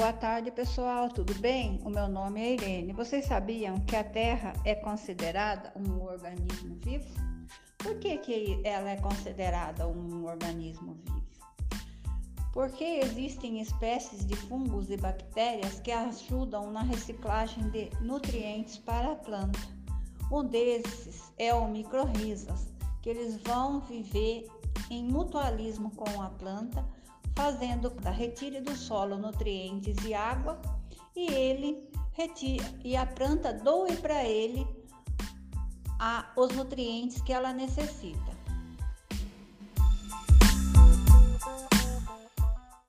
Boa tarde, pessoal. Tudo bem? O meu nome é Irene. Vocês sabiam que a Terra é considerada um organismo vivo? Por que, que ela é considerada um organismo vivo? Porque existem espécies de fungos e bactérias que ajudam na reciclagem de nutrientes para a planta. Um desses é o microrrizas, que eles vão viver em mutualismo com a planta fazendo a retire do solo nutrientes e água e ele retira e a planta doe para ele a, os nutrientes que ela necessita.